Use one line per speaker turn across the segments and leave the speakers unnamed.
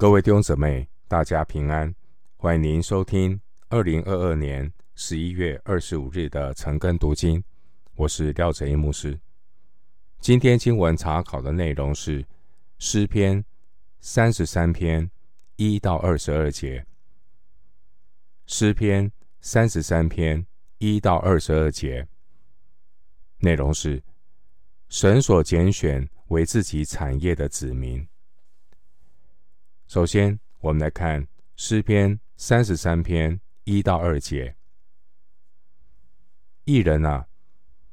各位弟兄姊妹，大家平安！欢迎您收听二零二二年十一月二十五日的晨更读经。我是廖哲一牧师。今天经文查考的内容是诗篇三十三篇一到二十二节。诗篇三十三篇一到二十二节内容是神所拣选为自己产业的子民。首先，我们来看诗篇三十三篇一到二节：艺人啊，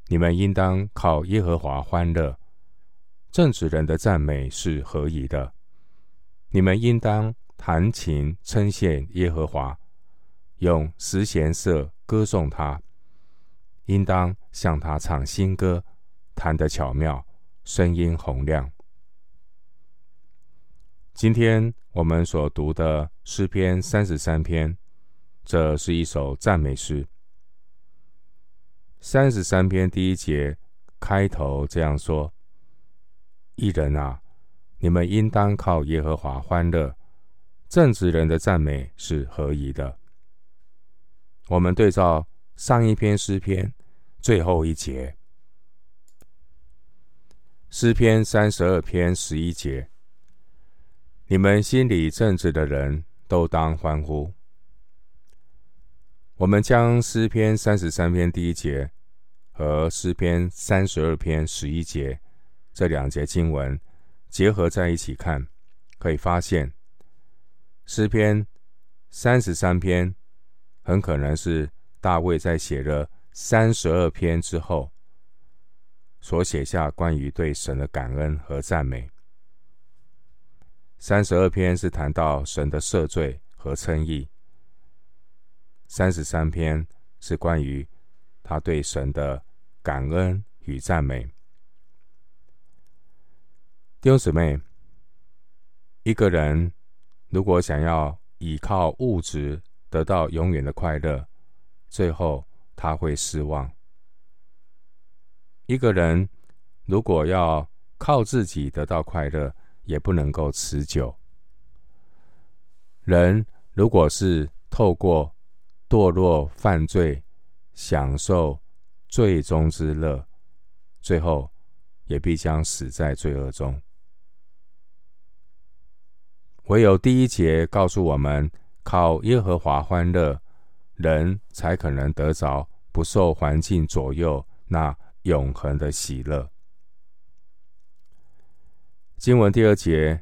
你们应当靠耶和华欢乐；正直人的赞美是合宜的。你们应当弹琴称谢耶和华，用十弦瑟歌颂他；应当向他唱新歌，弹得巧妙，声音洪亮。今天我们所读的诗篇三十三篇，这是一首赞美诗。三十三篇第一节开头这样说：“义人啊，你们应当靠耶和华欢乐；正直人的赞美是合宜的。”我们对照上一篇诗篇最后一节，诗篇三十二篇十一节。你们心里正直的人都当欢呼。我们将诗篇三十三篇第一节和诗篇三十二篇十一节这两节经文结合在一起看，可以发现，诗篇三十三篇很可能是大卫在写了三十二篇之后所写下关于对神的感恩和赞美。三十二篇是谈到神的赦罪和称义，三十三篇是关于他对神的感恩与赞美。弟兄姊妹，一个人如果想要依靠物质得到永远的快乐，最后他会失望；一个人如果要靠自己得到快乐，也不能够持久。人如果是透过堕落犯罪享受罪中之乐，最后也必将死在罪恶中。唯有第一节告诉我们，靠耶和华欢乐，人才可能得着不受环境左右那永恒的喜乐。经文第二节，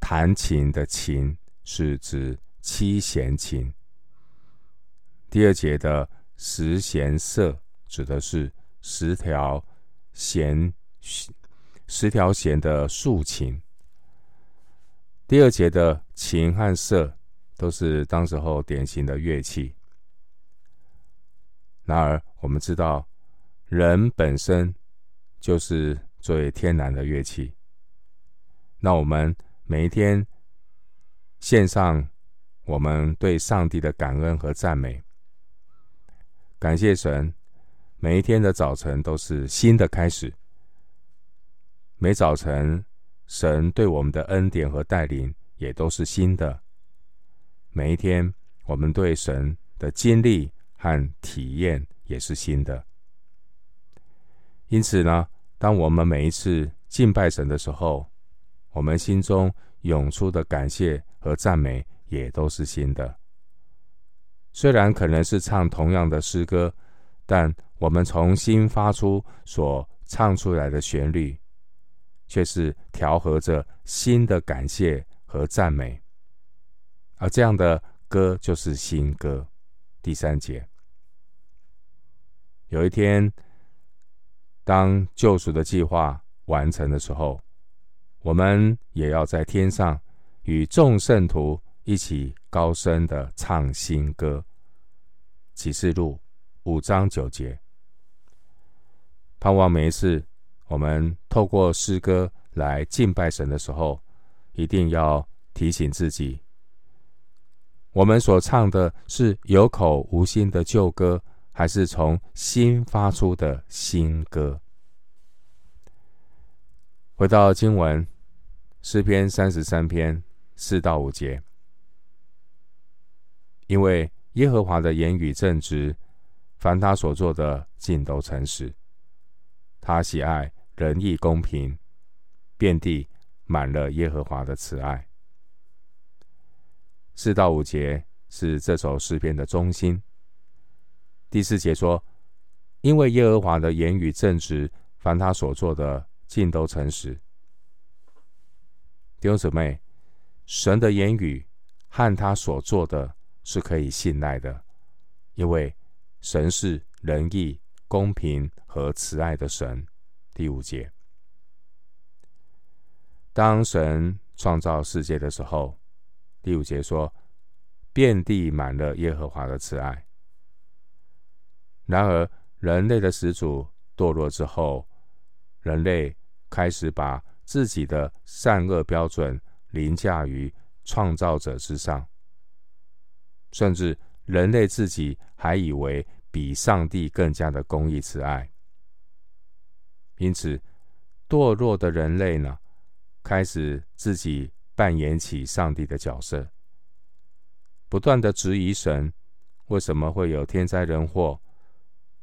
弹琴的琴是指七弦琴。第二节的十弦瑟指的是十条弦，十条弦的竖琴。第二节的琴和瑟都是当时候典型的乐器。然而，我们知道，人本身就是最天然的乐器。那我们每一天献上我们对上帝的感恩和赞美，感谢神，每一天的早晨都是新的开始。每早晨，神对我们的恩典和带领也都是新的。每一天，我们对神的经历和体验也是新的。因此呢，当我们每一次敬拜神的时候，我们心中涌出的感谢和赞美也都是新的。虽然可能是唱同样的诗歌，但我们重新发出所唱出来的旋律，却是调和着新的感谢和赞美。而这样的歌就是新歌。第三节，有一天，当救赎的计划完成的时候。我们也要在天上与众圣徒一起高声的唱新歌。启示录五章九节，盼望每一次我们透过诗歌来敬拜神的时候，一定要提醒自己，我们所唱的是有口无心的旧歌，还是从心发出的新歌？回到经文。诗篇三十三篇四到五节，因为耶和华的言语正直，凡他所做的尽都诚实。他喜爱仁义公平，遍地满了耶和华的慈爱。四到五节是这首诗篇的中心。第四节说：“因为耶和华的言语正直，凡他所做的尽都诚实。”弟兄姊妹。神的言语和他所做的是可以信赖的，因为神是仁义、公平和慈爱的神。第五节，当神创造世界的时候，第五节说：“遍地满了耶和华的慈爱。”然而，人类的始祖堕落之后，人类开始把自己的善恶标准。凌驾于创造者之上，甚至人类自己还以为比上帝更加的公义慈爱。因此，堕落的人类呢，开始自己扮演起上帝的角色，不断的质疑神为什么会有天灾人祸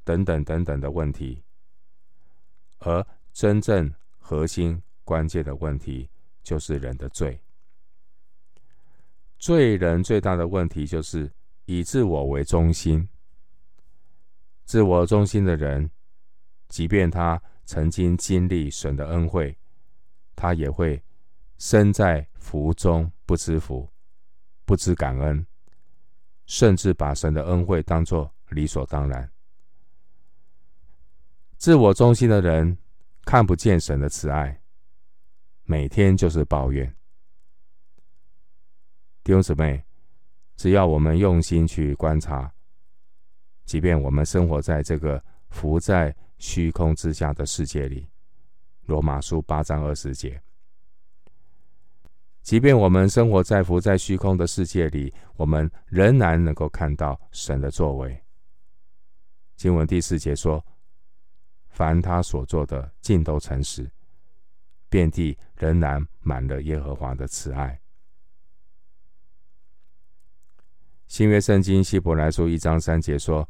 等等等等的问题，而真正核心关键的问题。就是人的罪，罪人最大的问题就是以自我为中心。自我中心的人，即便他曾经经历神的恩惠，他也会身在福中不知福，不知感恩，甚至把神的恩惠当作理所当然。自我中心的人看不见神的慈爱。每天就是抱怨，弟兄姊妹，只要我们用心去观察，即便我们生活在这个浮在虚空之下的世界里，罗马书八章二十节，即便我们生活在浮在虚空的世界里，我们仍然能够看到神的作为。经文第四节说：“凡他所做的，尽都诚实。”遍地仍然满了耶和华的慈爱。新约圣经希伯来书一章三节说：“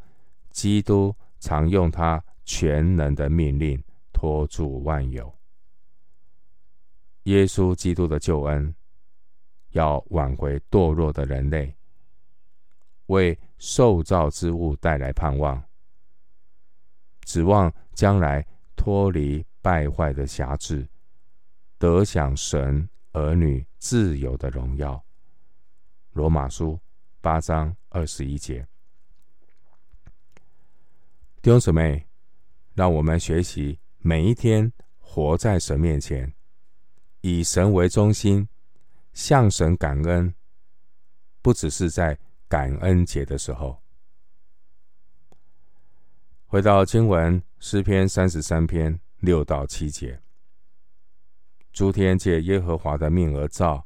基督常用他全能的命令托住万有。”耶稣基督的救恩要挽回堕落的人类，为受造之物带来盼望，指望将来脱离败坏的辖制。得享神儿女自由的荣耀。罗马书八章二十一节。弟兄姊妹，让我们学习每一天活在神面前，以神为中心，向神感恩，不只是在感恩节的时候。回到经文诗篇三十三篇六到七节。诸天借耶和华的命而造，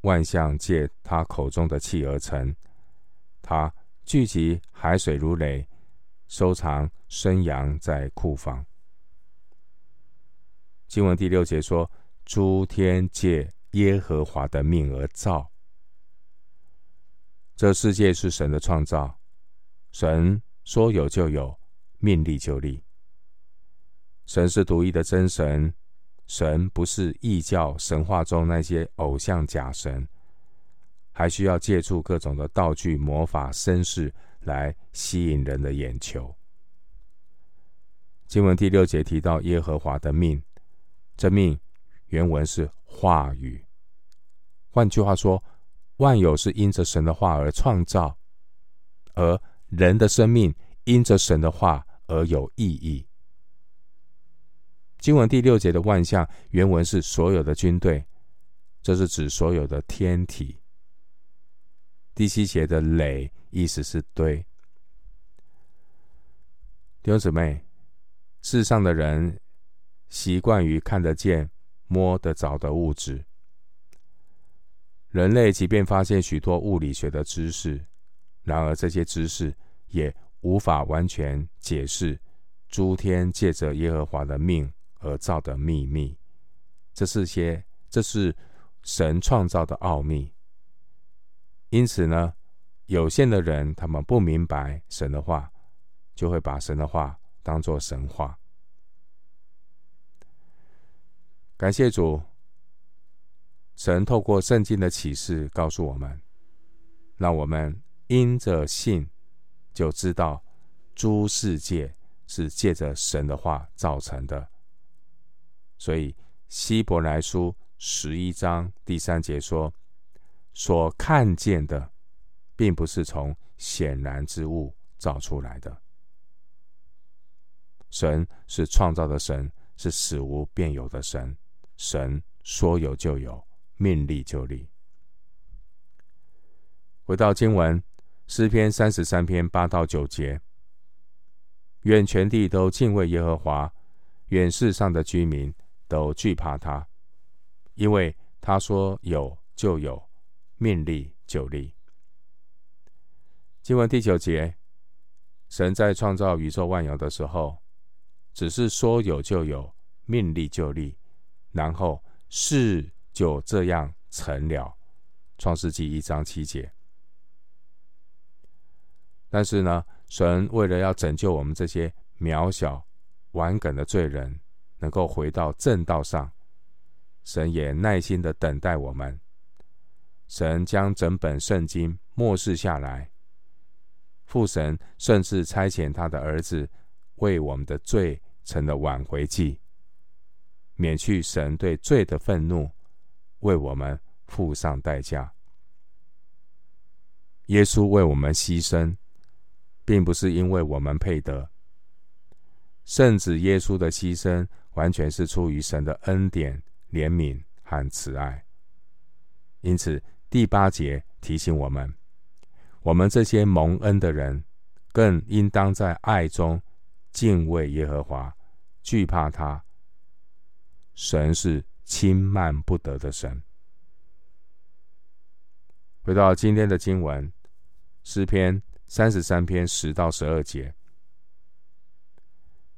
万象借他口中的气而成。他聚集海水如雷，收藏生羊在库房。经文第六节说：“诸天借耶和华的命而造。”这世界是神的创造，神说有就有，命立就立。神是独一的真神。神不是异教神话中那些偶像假神，还需要借助各种的道具、魔法、身世来吸引人的眼球。经文第六节提到耶和华的命，这命原文是话语。换句话说，万有是因着神的话而创造，而人的生命因着神的话而有意义。经文第六节的万象原文是所有的军队，这是指所有的天体。第七节的垒意思是堆。弟兄姊妹，世上的人习惯于看得见、摸得着的物质。人类即便发现许多物理学的知识，然而这些知识也无法完全解释诸天借着耶和华的命而造的秘密，这是些，这是神创造的奥秘。因此呢，有限的人他们不明白神的话，就会把神的话当作神话。感谢主，神透过圣经的启示告诉我们，让我们因着信就知道诸世界是借着神的话造成的。所以希伯来书十一章第三节说：“所看见的，并不是从显然之物造出来的。神是创造的神，是使无变有的神。”神说有就有，命立就立。回到经文，诗篇三十三篇八到九节：愿全地都敬畏耶和华，愿世上的居民都惧怕他，因为他说有就有，命立就立。经文第九节：神在创造宇宙万有的时候，只是说有就有，命立就立。然后事就这样成了，《创世记》一章七节。但是呢，神为了要拯救我们这些渺小、顽梗的罪人，能够回到正道上，神也耐心的等待我们。神将整本圣经默示下来，父神甚至差遣他的儿子为我们的罪成了挽回祭。免去神对罪的愤怒，为我们付上代价。耶稣为我们牺牲，并不是因为我们配得，圣子耶稣的牺牲完全是出于神的恩典、怜悯和慈爱。因此，第八节提醒我们：我们这些蒙恩的人，更应当在爱中敬畏耶和华，惧怕他。神是轻慢不得的神。回到今天的经文，诗篇三十三篇十到十二节：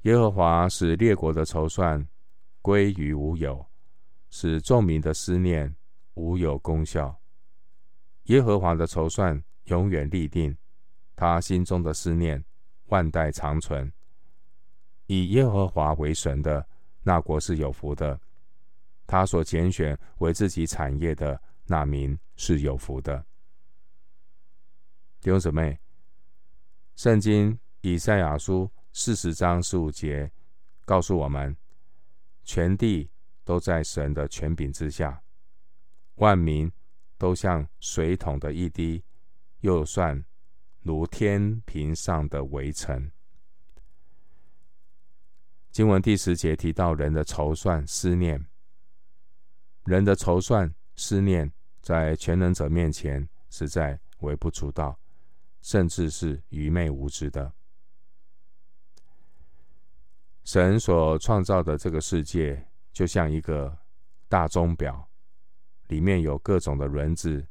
耶和华使列国的筹算归于无有，使众民的思念无有功效。耶和华的筹算永远立定，他心中的思念万代长存。以耶和华为神的。那国是有福的，他所拣选为自己产业的那民是有福的。弟兄姊妹，圣经以赛亚书四十章十五节告诉我们：全地都在神的权柄之下，万民都像水桶的一滴，又算如天平上的微尘。经文第十节提到人的筹算思念，人的筹算思念在全能者面前实在微不足道，甚至是愚昧无知的。神所创造的这个世界就像一个大钟表，里面有各种的轮子，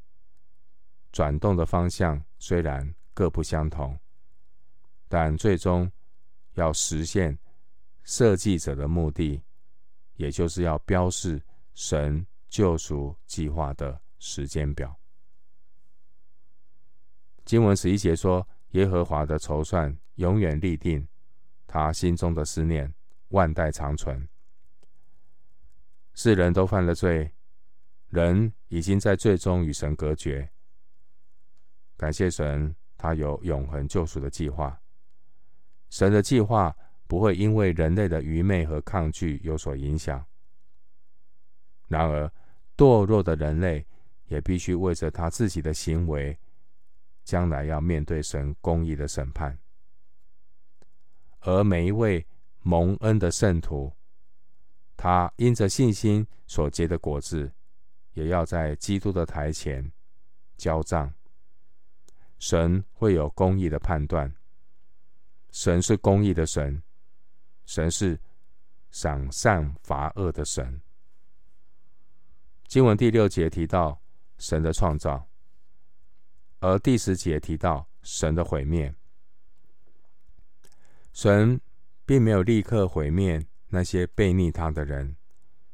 转动的方向虽然各不相同，但最终要实现。设计者的目的，也就是要标示神救赎计划的时间表。经文十一节说：“耶和华的筹算永远立定，他心中的思念万代长存。”世人都犯了罪，人已经在罪中与神隔绝。感谢神，他有永恒救赎的计划。神的计划。不会因为人类的愚昧和抗拒有所影响。然而，堕落的人类也必须为着他自己的行为，将来要面对神公义的审判。而每一位蒙恩的圣徒，他因着信心所结的果子，也要在基督的台前交账。神会有公义的判断。神是公义的神。神是赏善罚恶的神。经文第六节提到神的创造，而第十节提到神的毁灭。神并没有立刻毁灭那些悖逆他的人，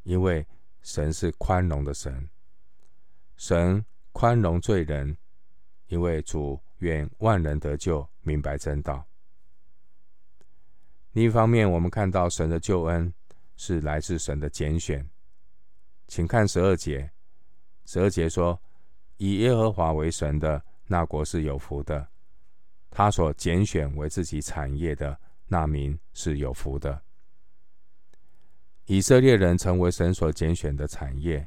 因为神是宽容的神，神宽容罪人，因为主愿万人得救，明白真道。另一方面，我们看到神的救恩是来自神的拣选。请看十二节，十二节说：“以耶和华为神的那国是有福的，他所拣选为自己产业的那民是有福的。”以色列人成为神所拣选的产业，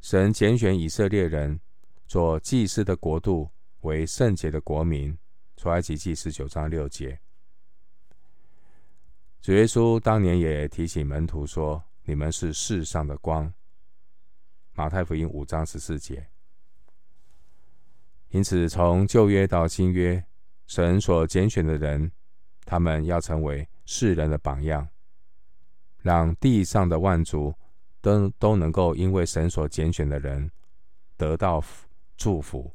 神拣选以色列人做祭司的国度，为圣洁的国民。出埃及记十九章六节。主耶稣当年也提醒门徒说：“你们是世上的光。”马太福音五章十四节。因此，从旧约到新约，神所拣选的人，他们要成为世人的榜样。让地上的万族都都能够因为神所拣选的人得到祝福，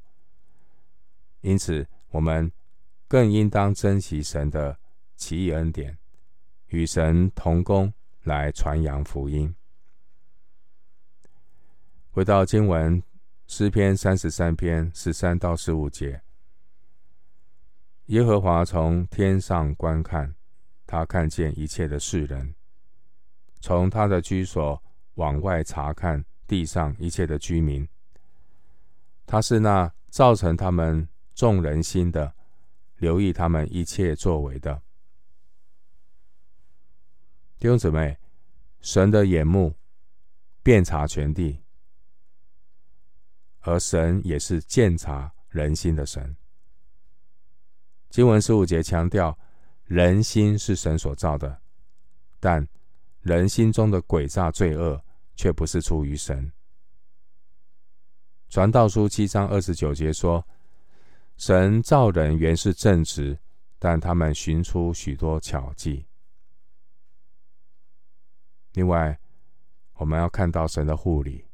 因此我们更应当珍惜神的奇异恩典，与神同工来传扬福音。回到经文诗篇三十三篇十三到十五节，耶和华从天上观看，他看见一切的世人。从他的居所往外察看地上一切的居民，他是那造成他们众人心的，留意他们一切作为的。弟兄姊妹，神的眼目遍察全地，而神也是鉴察人心的神。经文十五节强调，人心是神所造的，但人心中的诡诈罪恶，却不是出于神。传道书七章二十九节说：“神造人原是正直，但他们寻出许多巧计。”另外，我们要看到神的护理。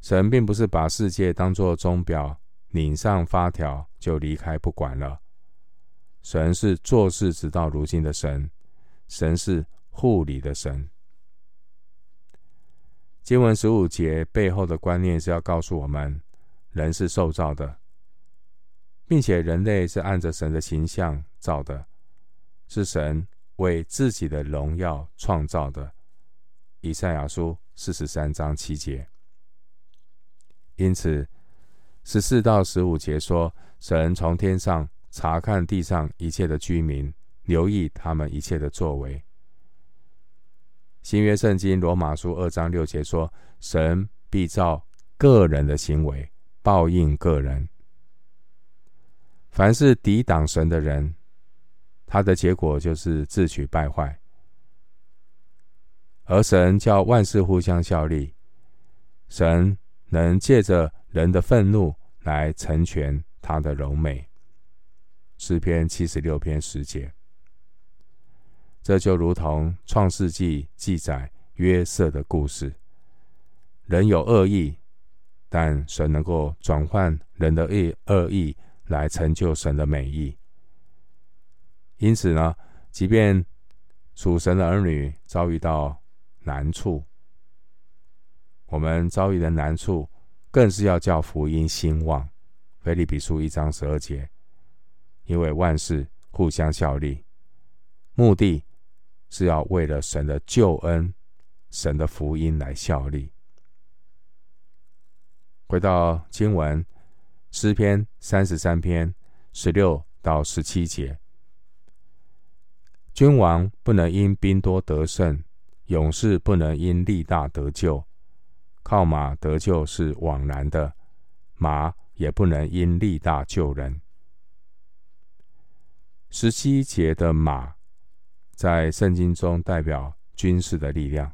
神并不是把世界当作钟表，拧上发条就离开不管了。神是做事直到如今的神，神是。护理的神，经文十五节背后的观念是要告诉我们：人是受造的，并且人类是按着神的形象造的，是神为自己的荣耀创造的。以赛亚书四十三章七节。因此，十四到十五节说，神从天上查看地上一切的居民，留意他们一切的作为。新约圣经罗马书二章六节说：“神必照个人的行为报应个人。凡是抵挡神的人，他的结果就是自取败坏。而神叫万事互相效力，神能借着人的愤怒来成全他的柔美。”诗篇七十六篇十节。这就如同创世纪记载约瑟的故事，人有恶意，但神能够转换人的恶恶意来成就神的美意。因此呢，即便属神的儿女遭遇到难处，我们遭遇的难处，更是要叫福音兴旺。腓利比书一章十二节，因为万事互相效力，目的。是要为了神的救恩、神的福音来效力。回到经文，诗篇三十三篇十六到十七节：君王不能因兵多得胜，勇士不能因力大得救。靠马得救是枉然的，马也不能因力大救人。十七节的马。在圣经中代表军事的力量。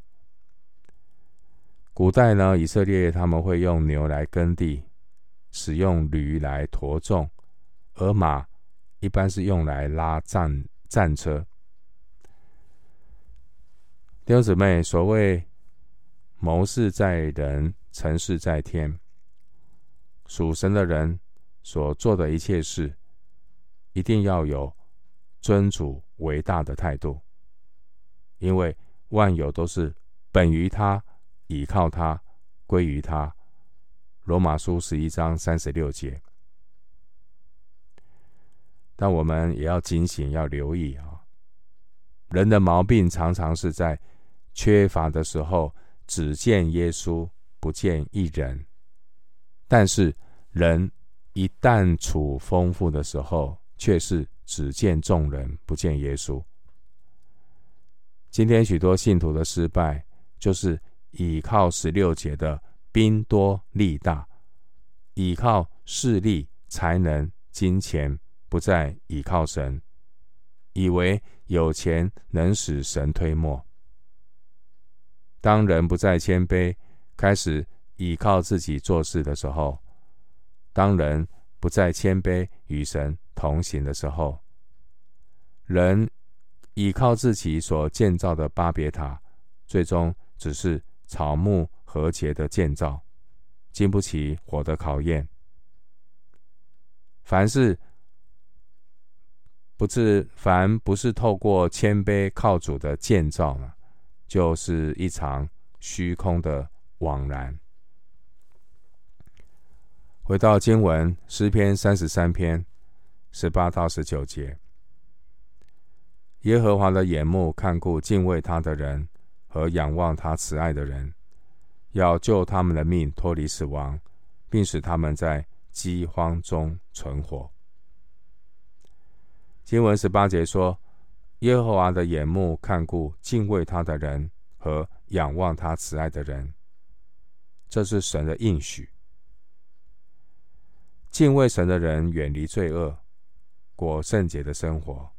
古代呢，以色列他们会用牛来耕地，使用驴来驮重，而马一般是用来拉战战车。弟兄姊妹，所谓谋事在人，成事在天。属神的人所做的一切事，一定要有尊主为大的态度，因为万有都是本于他，倚靠他，归于他。罗马书十一章三十六节。但我们也要警醒，要留意啊！人的毛病常常是在缺乏的时候，只见耶稣，不见一人；但是人一旦处丰富的时候，却是只见众人，不见耶稣。今天许多信徒的失败，就是倚靠十六节的兵多力大，倚靠势力、才能、金钱。不再倚靠神，以为有钱能使神推磨。当人不再谦卑，开始倚靠自己做事的时候，当人不再谦卑与神同行的时候，人倚靠自己所建造的巴别塔，最终只是草木和秸的建造，经不起火的考验。凡是。不是凡不是透过谦卑靠主的建造呢，就是一场虚空的枉然。回到经文诗篇三十三篇十八到十九节，耶和华的眼目看顾敬畏他的人和仰望他慈爱的人，要救他们的命脱离死亡，并使他们在饥荒中存活。经文十八节说：“耶和华的眼目看顾敬畏他的人和仰望他慈爱的人。”这是神的应许。敬畏神的人远离罪恶，过圣洁的生活；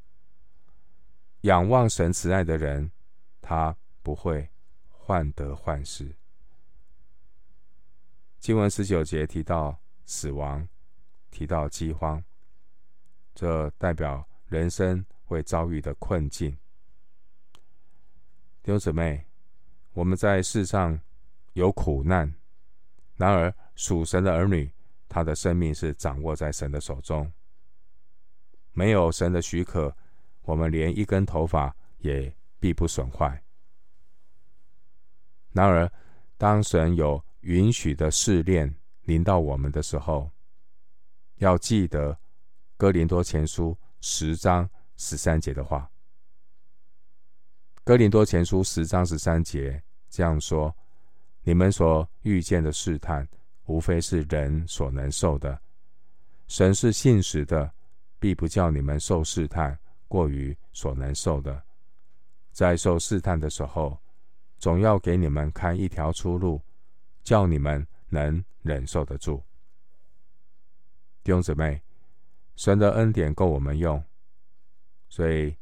仰望神慈爱的人，他不会患得患失。经文十九节提到死亡，提到饥荒，这代表。人生会遭遇的困境，弟兄姊妹，我们在世上有苦难，然而属神的儿女，他的生命是掌握在神的手中。没有神的许可，我们连一根头发也必不损坏。然而，当神有允许的试炼临到我们的时候，要记得哥林多前书。十章十三节的话，《哥林多前书》十章十三节这样说：“你们所遇见的试探，无非是人所能受的。神是信实的，必不叫你们受试探过于所能受的。在受试探的时候，总要给你们开一条出路，叫你们能忍受得住。”弟兄姊妹。神的恩典够我们用，所以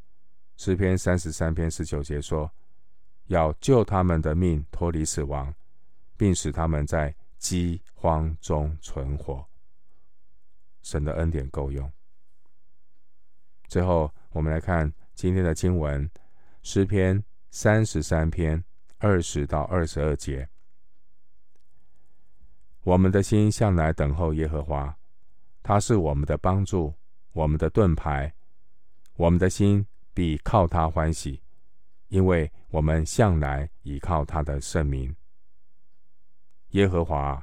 诗篇三十三篇十九节说：“要救他们的命脱离死亡，并使他们在饥荒中存活。”神的恩典够用。最后，我们来看今天的经文，诗篇三十三篇二十到二十二节：“我们的心向来等候耶和华。”他是我们的帮助，我们的盾牌，我们的心必靠他欢喜，因为我们向来倚靠他的圣名。耶和华，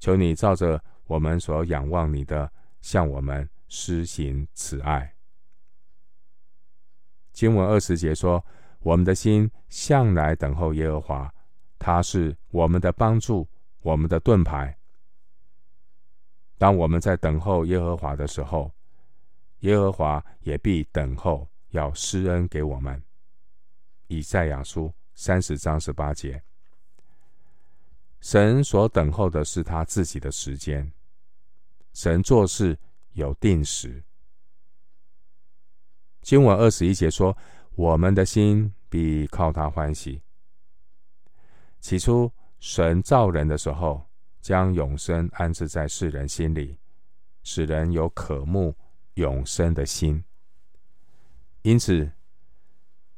求你照着我们所仰望你的，向我们施行慈爱。经文二十节说：我们的心向来等候耶和华，他是我们的帮助，我们的盾牌。当我们在等候耶和华的时候，耶和华也必等候，要施恩给我们。以赛亚书三十章十八节，神所等候的是他自己的时间，神做事有定时。经文二十一节说：“我们的心必靠他欢喜。”起初神造人的时候。将永生安置在世人心里，使人有渴慕永生的心。因此，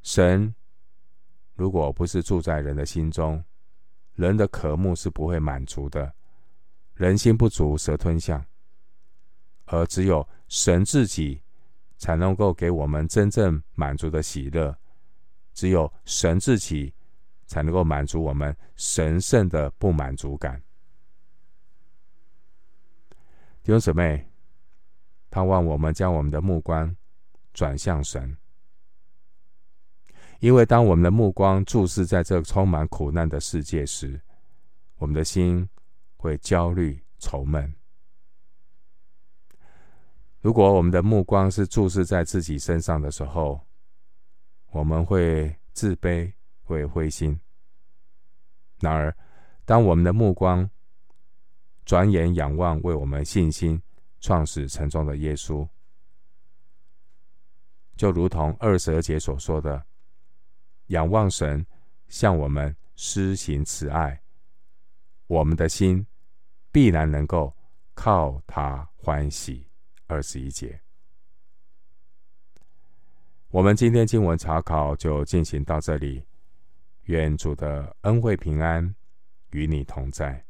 神如果不是住在人的心中，人的渴慕是不会满足的。人心不足蛇吞象，而只有神自己才能够给我们真正满足的喜乐。只有神自己才能够满足我们神圣的不满足感。弟兄姊妹，盼望我们将我们的目光转向神，因为当我们的目光注视在这充满苦难的世界时，我们的心会焦虑愁闷。如果我们的目光是注视在自己身上的时候，我们会自卑，会灰心。然而，当我们的目光转眼仰望为我们信心创始成终的耶稣，就如同二十二节所说的，仰望神向我们施行慈爱，我们的心必然能够靠他欢喜。二十一节，我们今天经文查考就进行到这里。愿主的恩惠平安与你同在。